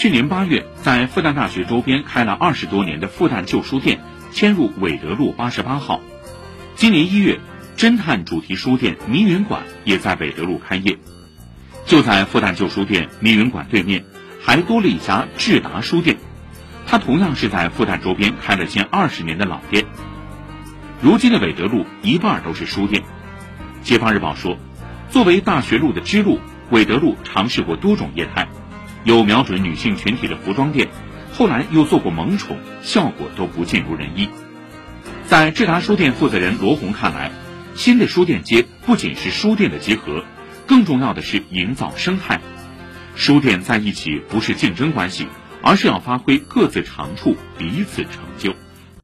去年八月，在复旦大学周边开了二十多年的复旦旧书店迁入韦德路八十八号。今年一月，侦探主题书店迷云馆也在韦德路开业。就在复旦旧书店迷云馆对面，还多了一家智达书店，它同样是在复旦周边开了近二十年的老店。如今的韦德路一半都是书店。解放日报说，作为大学路的支路，韦德路尝试过多种业态。有瞄准女性群体的服装店，后来又做过萌宠，效果都不尽如人意。在智达书店负责人罗红看来，新的书店街不仅是书店的集合，更重要的是营造生态。书店在一起不是竞争关系，而是要发挥各自长处，彼此成就。